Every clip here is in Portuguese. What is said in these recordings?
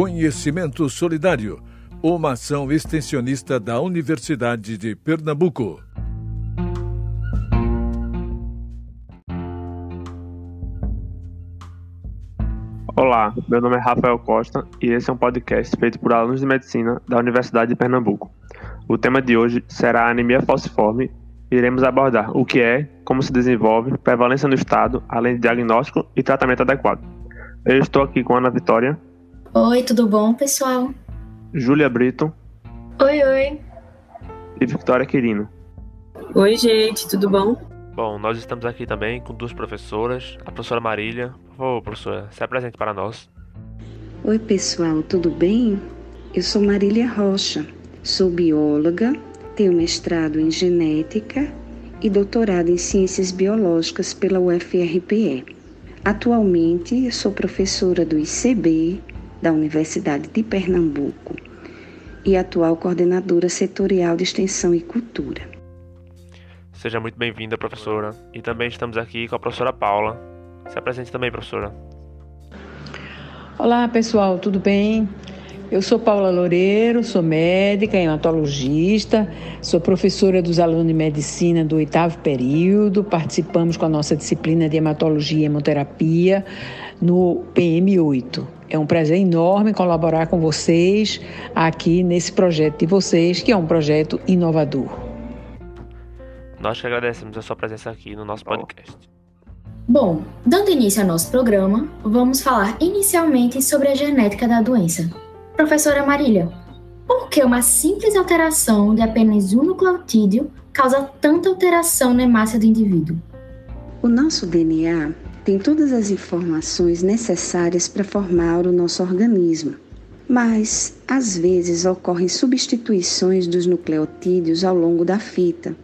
Conhecimento Solidário, uma ação extensionista da Universidade de Pernambuco. Olá, meu nome é Rafael Costa e esse é um podcast feito por alunos de medicina da Universidade de Pernambuco. O tema de hoje será a anemia falciforme iremos abordar o que é, como se desenvolve, prevalência no estado, além de diagnóstico e tratamento adequado. Eu estou aqui com Ana Vitória. Oi, tudo bom, pessoal? Júlia Brito. Oi, oi. E Victoria Quirino. Oi, gente, tudo bom? Bom, nós estamos aqui também com duas professoras. A professora Marília. Por favor, professora, se apresente para nós. Oi, pessoal, tudo bem? Eu sou Marília Rocha, sou bióloga tenho mestrado em genética e doutorado em ciências biológicas pela UFRPE. Atualmente, sou professora do ICB da Universidade de Pernambuco e atual coordenadora setorial de extensão e cultura. Seja muito bem-vinda, professora. E também estamos aqui com a professora Paula. Se apresente também, professora. Olá, pessoal, tudo bem? Eu sou Paula Loureiro, sou médica, hematologista, sou professora dos alunos de medicina do oitavo período. Participamos com a nossa disciplina de hematologia e hemoterapia no PM8. É um prazer enorme colaborar com vocês aqui nesse projeto de vocês, que é um projeto inovador. Nós que agradecemos a sua presença aqui no nosso podcast. Bom, dando início ao nosso programa, vamos falar inicialmente sobre a genética da doença. Professora Marília, por que uma simples alteração de apenas um nucleotídeo causa tanta alteração na hemácia do indivíduo? O nosso DNA tem todas as informações necessárias para formar o nosso organismo. Mas, às vezes, ocorrem substituições dos nucleotídeos ao longo da fita.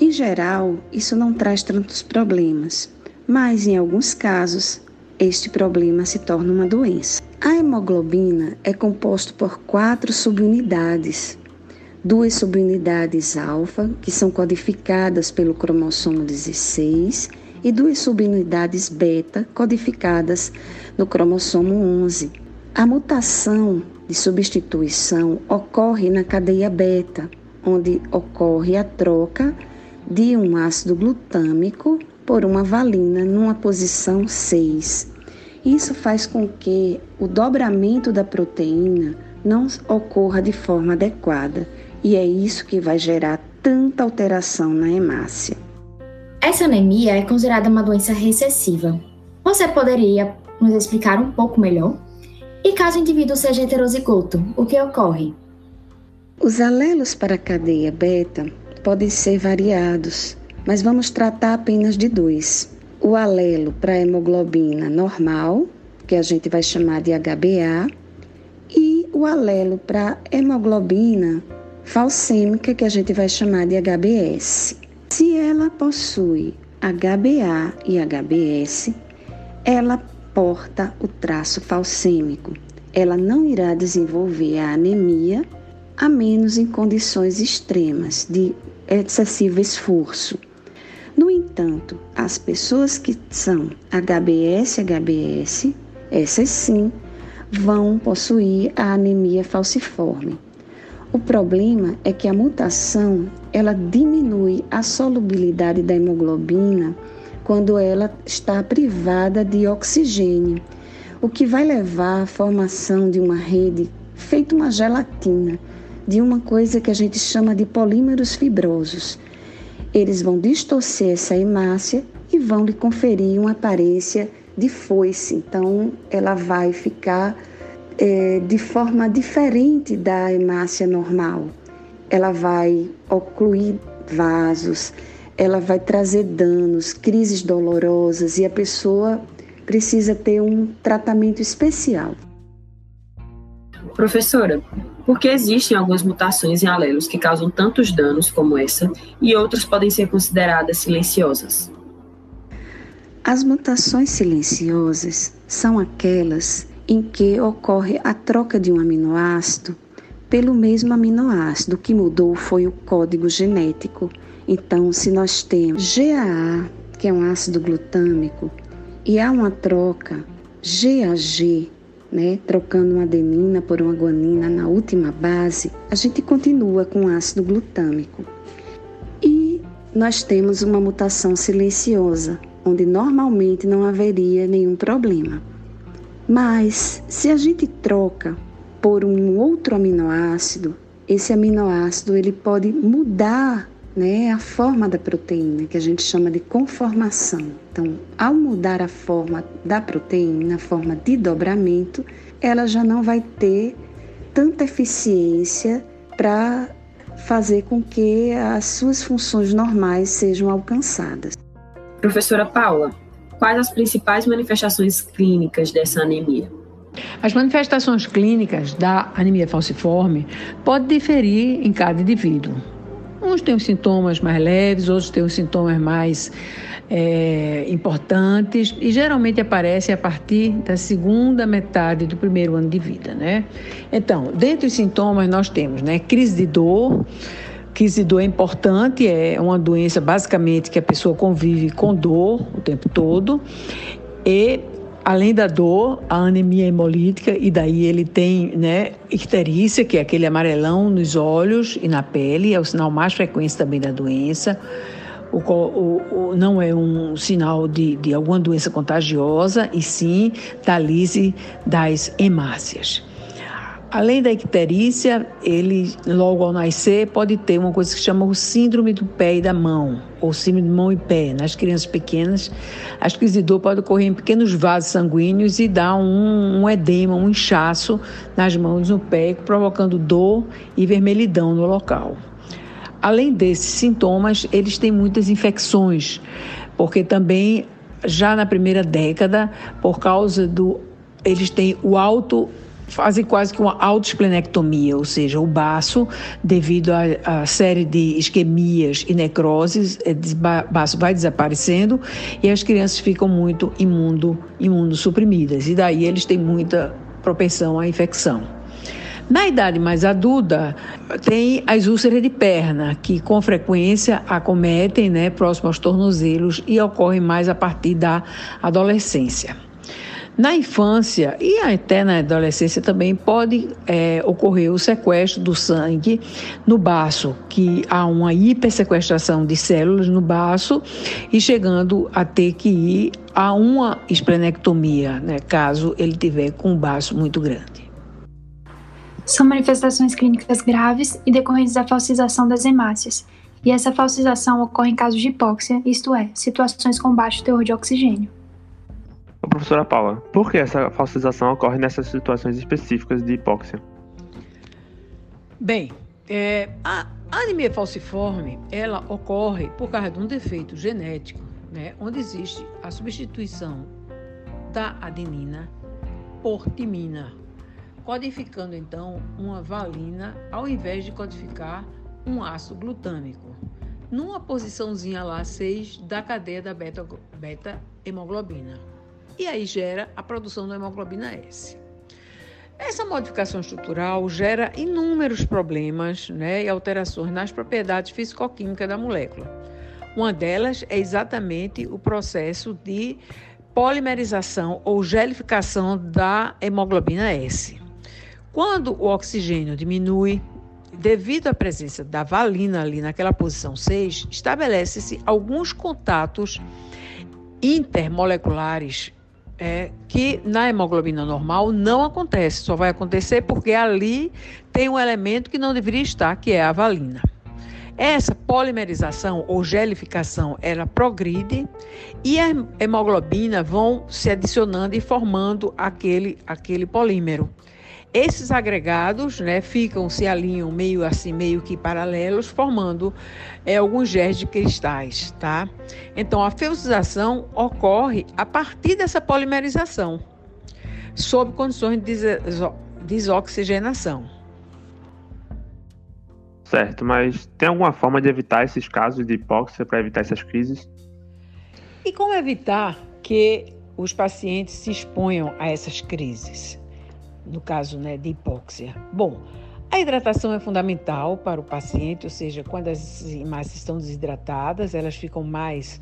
Em geral, isso não traz tantos problemas, mas em alguns casos, este problema se torna uma doença. A hemoglobina é composta por quatro subunidades. Duas subunidades alfa, que são codificadas pelo cromossomo 16, e duas subunidades beta, codificadas no cromossomo 11. A mutação de substituição ocorre na cadeia beta, onde ocorre a troca de um ácido glutâmico por uma valina numa posição 6 isso faz com que o dobramento da proteína não ocorra de forma adequada e é isso que vai gerar tanta alteração na hemácia. Essa anemia é considerada uma doença recessiva. Você poderia nos explicar um pouco melhor? E caso o indivíduo seja heterozigoto, o que ocorre? Os alelos para a cadeia beta podem ser variados, mas vamos tratar apenas de dois o alelo para a hemoglobina normal, que a gente vai chamar de HBA, e o alelo para hemoglobina falcêmica, que a gente vai chamar de HBS. Se ela possui HBA e HBS, ela porta o traço falcêmico. Ela não irá desenvolver a anemia, a menos em condições extremas de excessivo esforço no entanto, as pessoas que são HBS, HBS, essas sim, vão possuir a anemia falciforme. O problema é que a mutação ela diminui a solubilidade da hemoglobina quando ela está privada de oxigênio, o que vai levar à formação de uma rede feita uma gelatina, de uma coisa que a gente chama de polímeros fibrosos eles vão distorcer essa hemácia e vão lhe conferir uma aparência de foice. Então, ela vai ficar é, de forma diferente da hemácia normal. Ela vai ocluir vasos, ela vai trazer danos, crises dolorosas e a pessoa precisa ter um tratamento especial. Professora, porque existem algumas mutações em alelos que causam tantos danos como essa e outras podem ser consideradas silenciosas. As mutações silenciosas são aquelas em que ocorre a troca de um aminoácido pelo mesmo aminoácido. O que mudou foi o código genético. Então, se nós temos GAA, que é um ácido glutâmico, e há uma troca GAG, né, trocando uma adenina por uma guanina na última base, a gente continua com ácido glutâmico. E nós temos uma mutação silenciosa, onde normalmente não haveria nenhum problema. Mas se a gente troca por um outro aminoácido, esse aminoácido ele pode mudar né, a forma da proteína, que a gente chama de conformação. Então, ao mudar a forma da proteína, a forma de dobramento, ela já não vai ter tanta eficiência para fazer com que as suas funções normais sejam alcançadas. Professora Paula, quais as principais manifestações clínicas dessa anemia? As manifestações clínicas da anemia falciforme podem diferir em cada indivíduo. Uns têm os sintomas mais leves, outros têm os sintomas mais é, importantes e geralmente aparecem a partir da segunda metade do primeiro ano de vida, né? Então, dentre os sintomas nós temos, né, crise de dor, crise dor é importante, é uma doença basicamente que a pessoa convive com dor o tempo todo e além da dor, a anemia hemolítica, e daí ele tem né, icterícia, que é aquele amarelão nos olhos e na pele, é o sinal mais frequente também da doença. O, o, o, não é um sinal de, de alguma doença contagiosa, e sim da lise das hemácias. Além da icterícia, ele, logo ao nascer, pode ter uma coisa que chama o síndrome do pé e da mão, ou síndrome de mão e pé. Nas crianças pequenas, as crises de dor podem ocorrer em pequenos vasos sanguíneos e dar um, um edema, um inchaço nas mãos e no pé, provocando dor e vermelhidão no local. Além desses sintomas, eles têm muitas infecções, porque também já na primeira década, por causa do eles têm o alto fazem quase que uma autoesplenectomia, ou seja, o baço, devido à série de isquemias e necroses, o é, baço vai desaparecendo e as crianças ficam muito imundo, imunossuprimidas. E daí eles têm muita propensão à infecção. Na idade mais adulta, tem as úlceras de perna, que com frequência acometem né, próximo aos tornozelos e ocorrem mais a partir da adolescência. Na infância e até na adolescência também pode é, ocorrer o sequestro do sangue no baço, que há uma hipersequestração de células no baço e chegando a ter que ir a uma esplenectomia, né, caso ele tiver com um baço muito grande. São manifestações clínicas graves e decorrentes da falsização das hemácias, e essa falsização ocorre em casos de hipóxia, isto é, situações com baixo teor de oxigênio. Ô, professora Paula, por que essa falsização ocorre nessas situações específicas de hipóxia? Bem, é, a anemia falciforme, ela ocorre por causa de um defeito genético, né, onde existe a substituição da adenina por timina, codificando então uma valina ao invés de codificar um ácido glutâmico, numa posiçãozinha lá 6 da cadeia da beta-hemoglobina. Beta e aí gera a produção da hemoglobina S. Essa modificação estrutural gera inúmeros problemas né, e alterações nas propriedades fisicoquímicas da molécula. Uma delas é exatamente o processo de polimerização ou gelificação da hemoglobina S. Quando o oxigênio diminui, devido à presença da valina ali naquela posição 6, estabelece-se alguns contatos intermoleculares é, que na hemoglobina normal não acontece, só vai acontecer porque ali tem um elemento que não deveria estar, que é a valina. Essa polimerização ou gelificação, ela progride e a hemoglobina vão se adicionando e formando aquele, aquele polímero. Esses agregados né, ficam, se alinham meio assim, meio que paralelos, formando é, alguns géis de cristais, tá? Então, a feusização ocorre a partir dessa polimerização, sob condições de desoxigenação. Certo, mas tem alguma forma de evitar esses casos de hipóxia para evitar essas crises? E como evitar que os pacientes se exponham a essas crises? No caso né, de hipóxia? Bom, a hidratação é fundamental para o paciente, ou seja, quando as hemácias estão desidratadas, elas ficam mais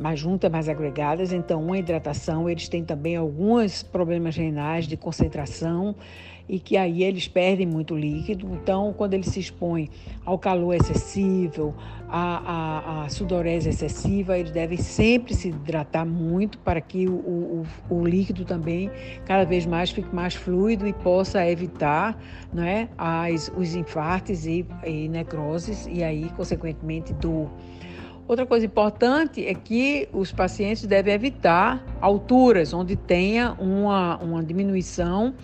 mais juntas, mais agregadas. Então, uma hidratação, eles têm também alguns problemas renais de concentração e que aí eles perdem muito líquido. Então, quando eles se expõem ao calor excessivo, à, à, à sudorese excessiva, eles devem sempre se hidratar muito para que o, o, o, líquido também cada vez mais fique mais fluido e possa evitar né, as, os infartos e, e necroses e aí, consequentemente, dor. Outra coisa importante é que os pacientes devem evitar alturas onde tenha uma, uma diminuição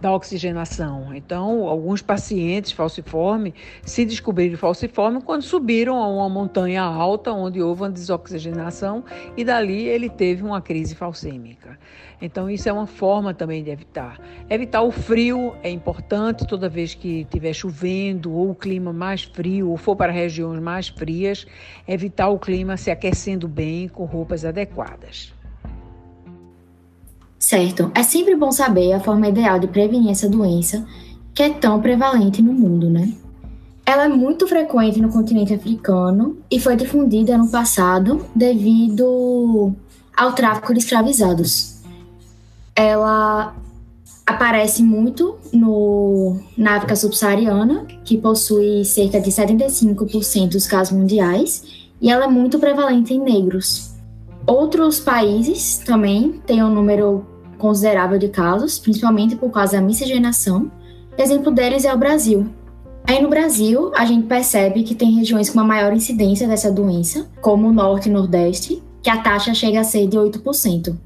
da oxigenação. Então, alguns pacientes falciforme se descobriram falciforme quando subiram a uma montanha alta onde houve uma desoxigenação e dali ele teve uma crise falcêmica. Então, isso é uma forma também de evitar. Evitar o frio é importante toda vez que estiver chovendo ou o clima mais frio ou for para regiões mais frias, evitar o clima se aquecendo bem com roupas adequadas. Certo, é sempre bom saber a forma ideal de prevenir essa doença que é tão prevalente no mundo, né? Ela é muito frequente no continente africano e foi difundida no passado devido ao tráfico de escravizados ela aparece muito no, na África subsaariana, que possui cerca de 75% dos casos mundiais, e ela é muito prevalente em negros. Outros países também têm um número considerável de casos, principalmente por causa da miscigenação. Exemplo deles é o Brasil. Aí no Brasil, a gente percebe que tem regiões com uma maior incidência dessa doença, como o Norte e Nordeste, que a taxa chega a ser de 8%.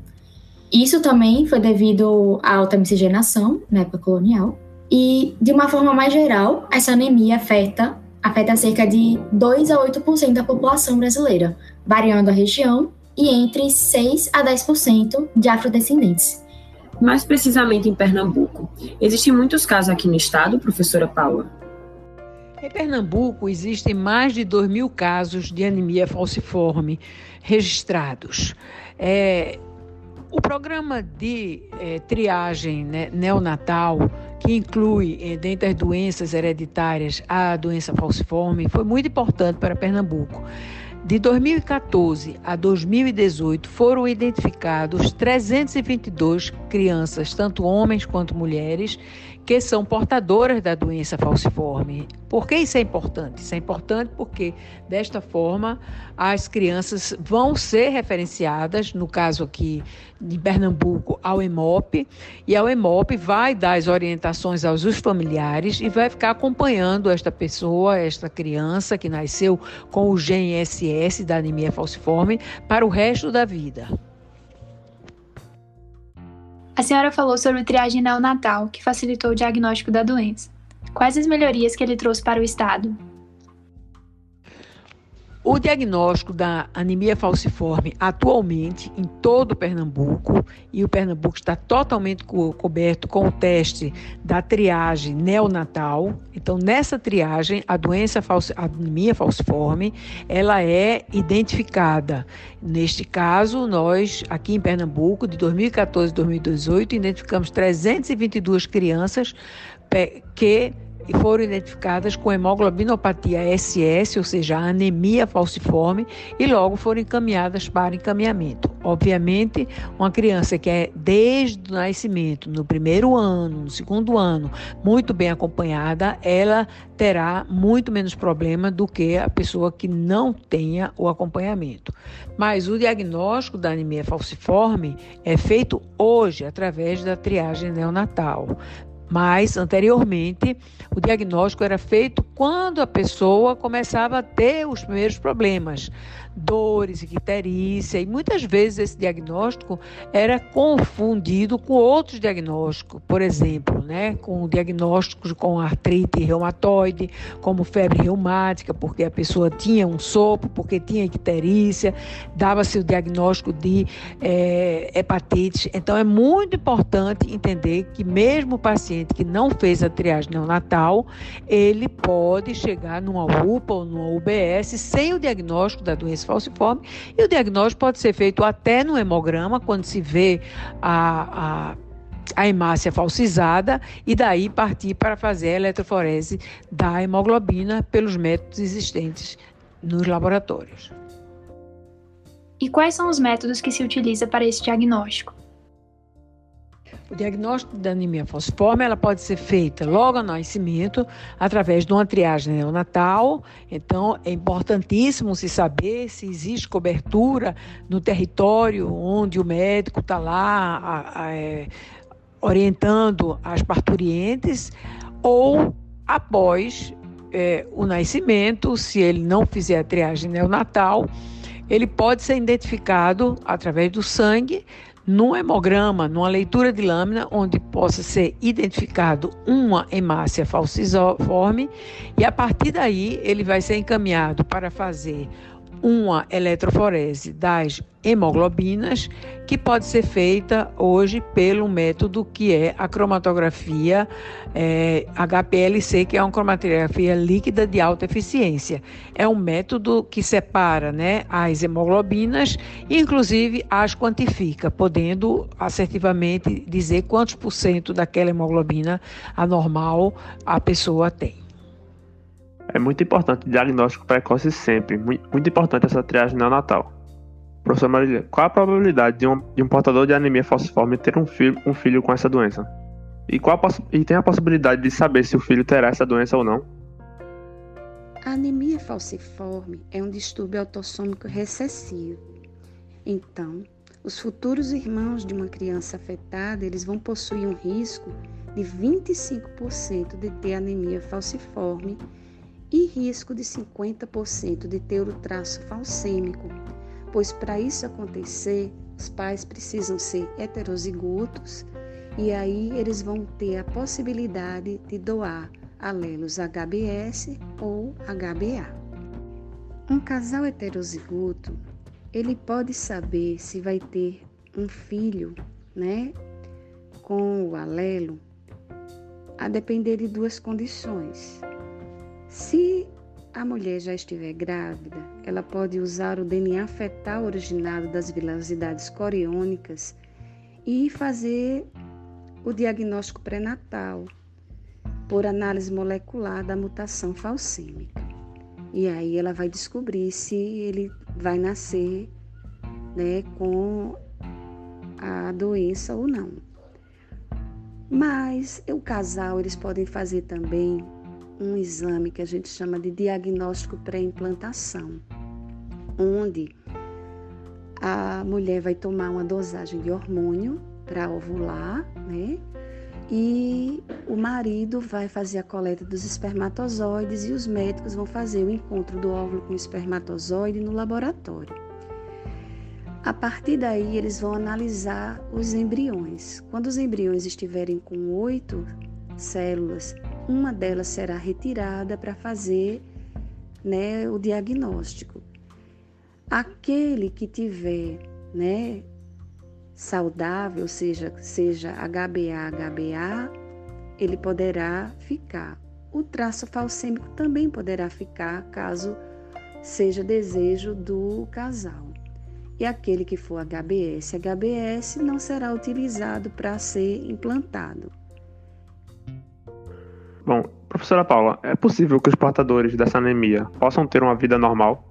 Isso também foi devido à alta miscigenação na época colonial. E, de uma forma mais geral, essa anemia afeta, afeta cerca de 2 a 8% da população brasileira, variando a região, e entre 6 a 10% de afrodescendentes. Mais precisamente em Pernambuco. Existem muitos casos aqui no estado, professora Paula? Em Pernambuco, existem mais de 2 mil casos de anemia falciforme registrados. É, o programa de é, triagem né, neonatal, que inclui, é, dentre as doenças hereditárias, a doença falciforme, foi muito importante para Pernambuco. De 2014 a 2018 foram identificados 322 crianças, tanto homens quanto mulheres, que são portadoras da doença falciforme. Por que isso é importante? Isso é importante porque, desta forma, as crianças vão ser referenciadas, no caso aqui de Pernambuco, ao EMOP, e ao EMOP vai dar as orientações aos familiares e vai ficar acompanhando esta pessoa, esta criança que nasceu com o gene SS da anemia falciforme para o resto da vida. A senhora falou sobre triagem neonatal, que facilitou o diagnóstico da doença. Quais as melhorias que ele trouxe para o Estado? O diagnóstico da anemia falciforme atualmente em todo o Pernambuco, e o Pernambuco está totalmente co coberto com o teste da triagem neonatal. Então, nessa triagem, a doença falci a anemia falciforme, ela é identificada. Neste caso, nós aqui em Pernambuco, de 2014 a 2018, identificamos 322 crianças que e foram identificadas com hemoglobinopatia SS, ou seja, anemia falciforme, e logo foram encaminhadas para encaminhamento. Obviamente, uma criança que é desde o nascimento, no primeiro ano, no segundo ano, muito bem acompanhada, ela terá muito menos problema do que a pessoa que não tenha o acompanhamento. Mas o diagnóstico da anemia falciforme é feito hoje através da triagem neonatal. Mas, anteriormente, o diagnóstico era feito quando a pessoa começava a ter os primeiros problemas dores, icterícia, e muitas vezes esse diagnóstico era confundido com outros diagnósticos, por exemplo, né, com diagnósticos com artrite reumatoide, como febre reumática, porque a pessoa tinha um sopro, porque tinha icterícia, dava-se o diagnóstico de é, hepatite. Então é muito importante entender que mesmo o paciente que não fez a triagem neonatal, ele pode chegar numa UPA ou numa UBS sem o diagnóstico da doença falciforme. E o diagnóstico pode ser feito até no hemograma, quando se vê a, a a hemácia falsizada e daí partir para fazer a eletroforese da hemoglobina pelos métodos existentes nos laboratórios. E quais são os métodos que se utiliza para esse diagnóstico? O diagnóstico da anemia falciforme ela pode ser feita logo ao nascimento, através de uma triagem neonatal. Então, é importantíssimo se saber se existe cobertura no território onde o médico está lá a, a, é, orientando as parturientes, ou após é, o nascimento, se ele não fizer a triagem neonatal, ele pode ser identificado através do sangue num hemograma, numa leitura de lâmina, onde possa ser identificado uma hemácia falciforme, e a partir daí ele vai ser encaminhado para fazer uma eletroforese das hemoglobinas, que pode ser feita hoje pelo método que é a cromatografia é, HPLC, que é uma cromatografia líquida de alta eficiência. É um método que separa né, as hemoglobinas e, inclusive, as quantifica, podendo assertivamente dizer quantos por cento daquela hemoglobina anormal a pessoa tem. É muito importante o diagnóstico precoce sempre, muito importante essa triagem neonatal. Professor Marília, qual a probabilidade de um, de um portador de anemia falciforme ter um filho, um filho com essa doença? E, qual e tem a possibilidade de saber se o filho terá essa doença ou não? A anemia falciforme é um distúrbio autossômico recessivo. Então, os futuros irmãos de uma criança afetada, eles vão possuir um risco de 25% de ter anemia falciforme e risco de 50% de ter o traço falcêmico, pois para isso acontecer, os pais precisam ser heterozigotos e aí eles vão ter a possibilidade de doar alelos HBS ou HBA. Um casal heterozigoto, ele pode saber se vai ter um filho, né, com o alelo, a depender de duas condições. Se a mulher já estiver grávida, ela pode usar o DNA fetal originado das vilosidades coriônicas e fazer o diagnóstico pré-natal por análise molecular da mutação falcêmica. E aí ela vai descobrir se ele vai nascer né, com a doença ou não. Mas o casal eles podem fazer também um exame que a gente chama de diagnóstico pré-implantação, onde a mulher vai tomar uma dosagem de hormônio para ovular, né? E o marido vai fazer a coleta dos espermatozoides e os médicos vão fazer o encontro do óvulo com o espermatozoide no laboratório. A partir daí, eles vão analisar os embriões. Quando os embriões estiverem com oito células uma delas será retirada para fazer né, o diagnóstico. Aquele que tiver né, saudável, seja, seja HBA, HBA, ele poderá ficar. O traço falcêmico também poderá ficar, caso seja desejo do casal. E aquele que for HBS, HBS não será utilizado para ser implantado. Bom, professora Paula, é possível que os portadores dessa anemia possam ter uma vida normal?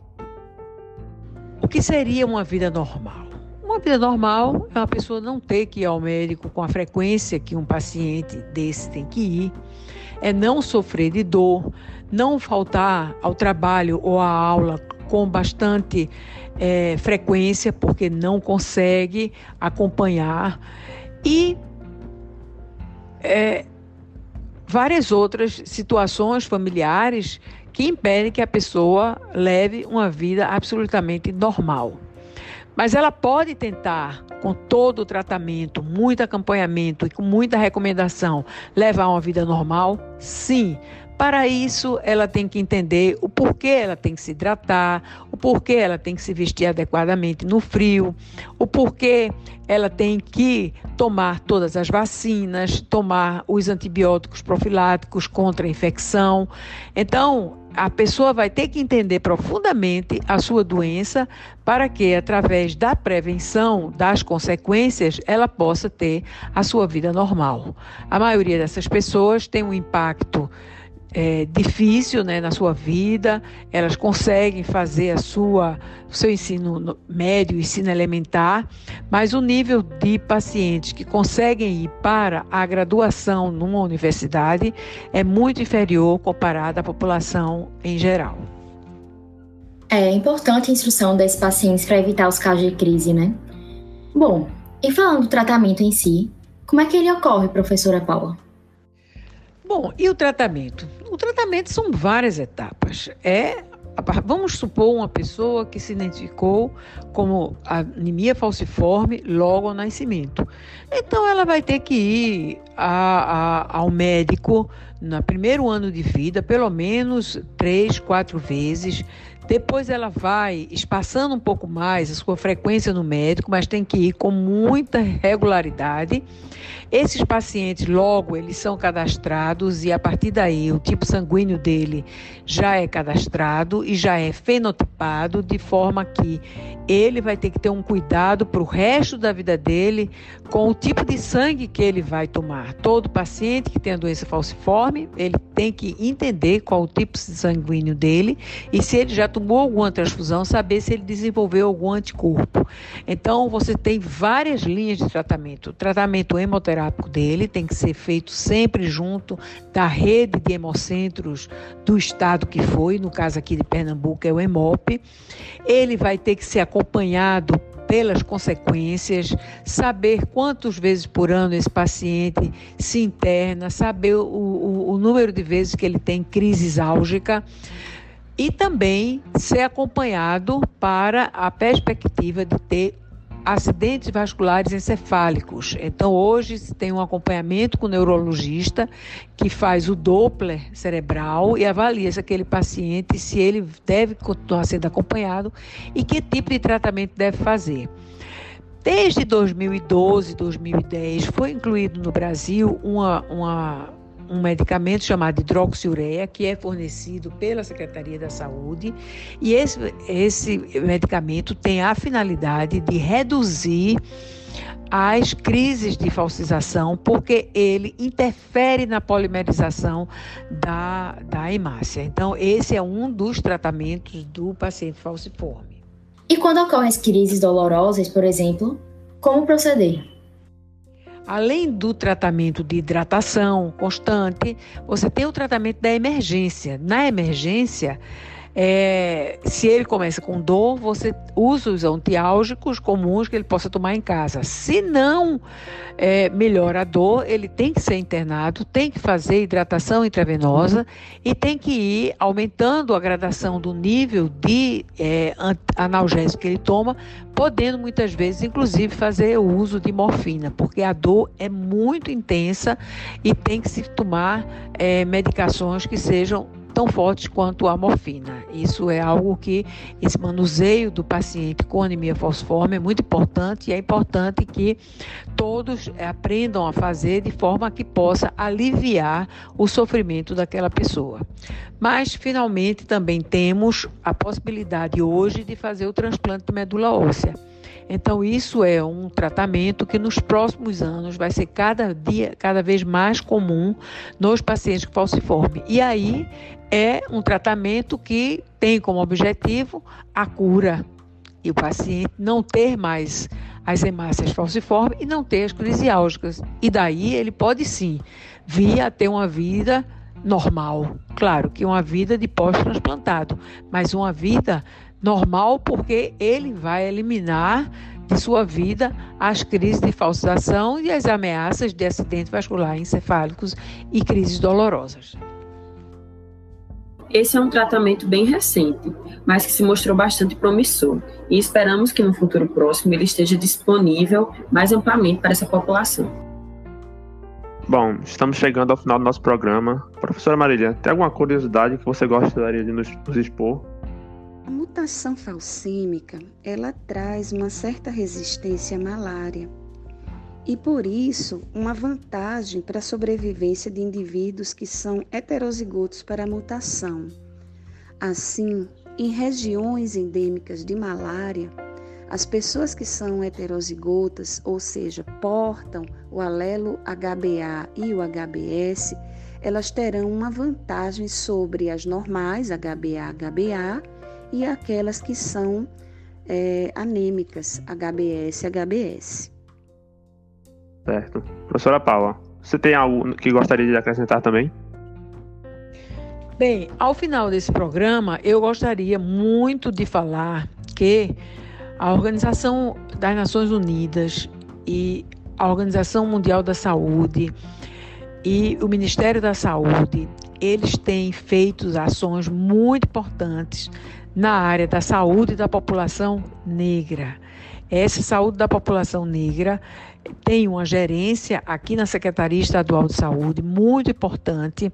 O que seria uma vida normal? Uma vida normal é uma pessoa não ter que ir ao médico com a frequência que um paciente desse tem que ir, é não sofrer de dor, não faltar ao trabalho ou à aula com bastante é, frequência, porque não consegue acompanhar, e é, várias outras situações familiares que impedem que a pessoa leve uma vida absolutamente normal. Mas ela pode tentar, com todo o tratamento, muito acompanhamento e com muita recomendação, levar uma vida normal? Sim, para isso, ela tem que entender o porquê ela tem que se hidratar, o porquê ela tem que se vestir adequadamente no frio, o porquê ela tem que tomar todas as vacinas, tomar os antibióticos profiláticos contra a infecção. Então, a pessoa vai ter que entender profundamente a sua doença para que, através da prevenção das consequências, ela possa ter a sua vida normal. A maioria dessas pessoas tem um impacto é, difícil né, na sua vida, elas conseguem fazer a sua, o seu ensino médio, ensino elementar, mas o nível de pacientes que conseguem ir para a graduação numa universidade é muito inferior comparado à população em geral. É importante a instrução desses pacientes para evitar os casos de crise, né? Bom, e falando do tratamento em si, como é que ele ocorre, professora Paula? Bom, e o tratamento? O tratamento são várias etapas. É Vamos supor uma pessoa que se identificou como anemia falciforme logo ao nascimento. Então, ela vai ter que ir a, a, ao médico no primeiro ano de vida, pelo menos três, quatro vezes, depois ela vai espaçando um pouco mais a sua frequência no médico, mas tem que ir com muita regularidade. Esses pacientes, logo, eles são cadastrados e a partir daí o tipo sanguíneo dele já é cadastrado e já é fenotipado, de forma que ele vai ter que ter um cuidado para o resto da vida dele com o tipo de sangue que ele vai tomar. Todo paciente que tem a doença falciforme, ele tem que entender qual o tipo sanguíneo dele e se ele já tomou alguma transfusão, saber se ele desenvolveu algum anticorpo. Então, você tem várias linhas de tratamento. O tratamento hemoterápico dele tem que ser feito sempre junto da rede de hemocentros do estado que foi, no caso aqui de Pernambuco é o HEMOP. Ele vai ter que ser acompanhado pelas consequências, saber quantas vezes por ano esse paciente se interna, saber o, o, o número de vezes que ele tem crise álgica e também ser acompanhado para a perspectiva de ter acidentes vasculares encefálicos. Então, hoje tem um acompanhamento com o neurologista que faz o Doppler cerebral e avalia se aquele paciente, se ele deve continuar sendo acompanhado e que tipo de tratamento deve fazer. Desde 2012, 2010, foi incluído no Brasil uma, uma um medicamento chamado hidroxiureia, que é fornecido pela Secretaria da Saúde, e esse, esse medicamento tem a finalidade de reduzir as crises de falsização, porque ele interfere na polimerização da, da hemácia. Então, esse é um dos tratamentos do paciente falciforme. E quando ocorrem as crises dolorosas, por exemplo, como proceder? Além do tratamento de hidratação constante, você tem o tratamento da emergência. Na emergência, é, se ele começa com dor, você usa os antiálgicos comuns que ele possa tomar em casa. Se não é, melhora a dor, ele tem que ser internado, tem que fazer hidratação intravenosa e tem que ir aumentando a gradação do nível de é, analgésico que ele toma, podendo muitas vezes, inclusive, fazer o uso de morfina, porque a dor é muito intensa e tem que se tomar é, medicações que sejam tão fortes quanto a morfina. Isso é algo que esse manuseio do paciente com anemia falciforme é muito importante e é importante que todos aprendam a fazer de forma que possa aliviar o sofrimento daquela pessoa. Mas, finalmente, também temos a possibilidade hoje de fazer o transplante de medula óssea. Então, isso é um tratamento que nos próximos anos vai ser cada dia, cada vez mais comum nos pacientes com falciforme. E aí é um tratamento que tem como objetivo a cura e o paciente não ter mais as hemácias falciformes e não ter as crisiálgicas. E daí ele pode sim vir a ter uma vida normal. Claro que uma vida de pós-transplantado, mas uma vida normal porque ele vai eliminar de sua vida as crises de falsização e as ameaças de acidentes vasculares encefálicos e crises dolorosas. Esse é um tratamento bem recente, mas que se mostrou bastante promissor, e esperamos que no futuro próximo ele esteja disponível mais amplamente para essa população. Bom, estamos chegando ao final do nosso programa. Professora Marília, tem alguma curiosidade que você gostaria de nos, nos expor? A mutação falcímica, ela traz uma certa resistência à malária e por isso uma vantagem para a sobrevivência de indivíduos que são heterozigotos para a mutação. Assim, em regiões endêmicas de malária, As pessoas que são heterozigotas, ou seja, portam o alelo HBA e o HBS, elas terão uma vantagem sobre as normais, HBA, HBA, e aquelas que são é, anêmicas, HBS, HBS. Certo. Professora Paula, você tem algo que gostaria de acrescentar também? Bem, ao final desse programa, eu gostaria muito de falar que a Organização das Nações Unidas e a Organização Mundial da Saúde e o Ministério da Saúde, eles têm feito ações muito importantes na área da saúde da população negra. Essa saúde da população negra tem uma gerência aqui na Secretaria Estadual de Saúde muito importante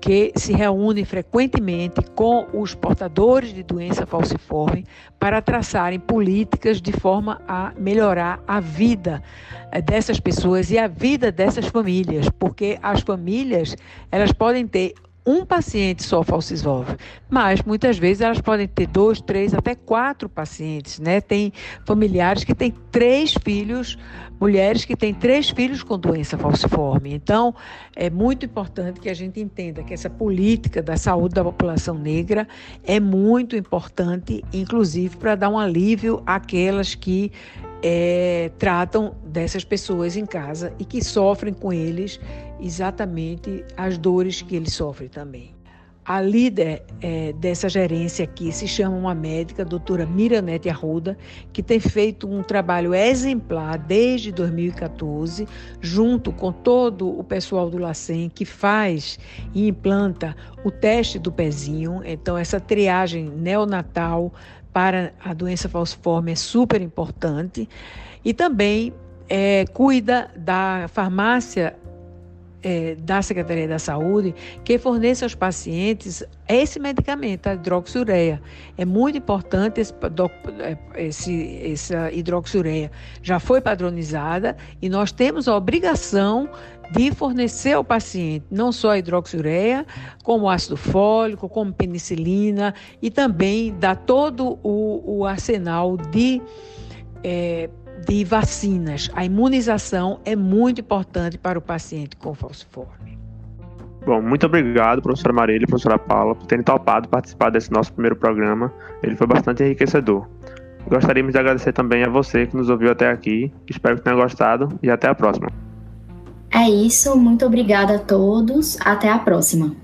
que se reúne frequentemente com os portadores de doença falciforme para traçarem políticas de forma a melhorar a vida eh, dessas pessoas e a vida dessas famílias, porque as famílias elas podem ter um paciente só falcisolve, mas muitas vezes elas podem ter dois, três, até quatro pacientes, né? Tem familiares que têm três filhos, mulheres que têm três filhos com doença falciforme. Então, é muito importante que a gente entenda que essa política da saúde da população negra é muito importante, inclusive para dar um alívio àquelas que é, tratam dessas pessoas em casa e que sofrem com eles exatamente as dores que eles sofrem também. A líder é, dessa gerência aqui se chama uma médica, doutora Miranete Arruda, que tem feito um trabalho exemplar desde 2014, junto com todo o pessoal do LACEN, que faz e implanta o teste do pezinho. Então, essa triagem neonatal para a doença falciforme é super importante. E também é, cuida da farmácia é, da Secretaria da Saúde que forneça aos pacientes esse medicamento, a hidroxiureia. É muito importante esse, é, esse, essa hidroxiureia. Já foi padronizada e nós temos a obrigação de fornecer ao paciente não só a hidroxiureia, como ácido fólico, como penicilina e também dar todo o, o arsenal de é, de vacinas. A imunização é muito importante para o paciente com falciforme. Bom, muito obrigado, professora Marília e professora Paula, por terem topado participar desse nosso primeiro programa. Ele foi bastante enriquecedor. Gostaríamos de agradecer também a você que nos ouviu até aqui. Espero que tenha gostado e até a próxima. É isso, muito obrigada a todos. Até a próxima.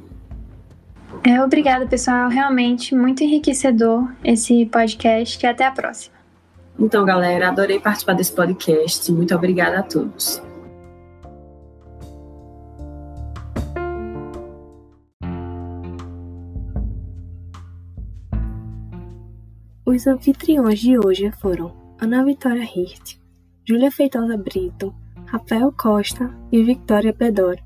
É, obrigada, pessoal. Realmente muito enriquecedor esse podcast e até a próxima. Então, galera, adorei participar desse podcast. Muito obrigada a todos. Os anfitriões de hoje foram Ana Vitória Hirt, Júlia Feitosa Brito, Rafael Costa e Victoria Pedoro.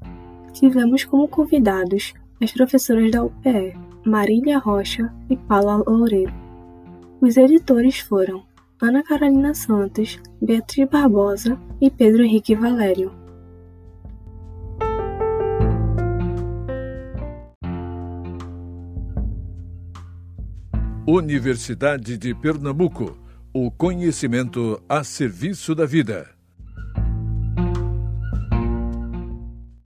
Tivemos como convidados as professoras da UPE, Marília Rocha e Paula Loureiro. Os editores foram Ana Carolina Santos, Beatriz Barbosa e Pedro Henrique Valério. Universidade de Pernambuco. O conhecimento a serviço da vida.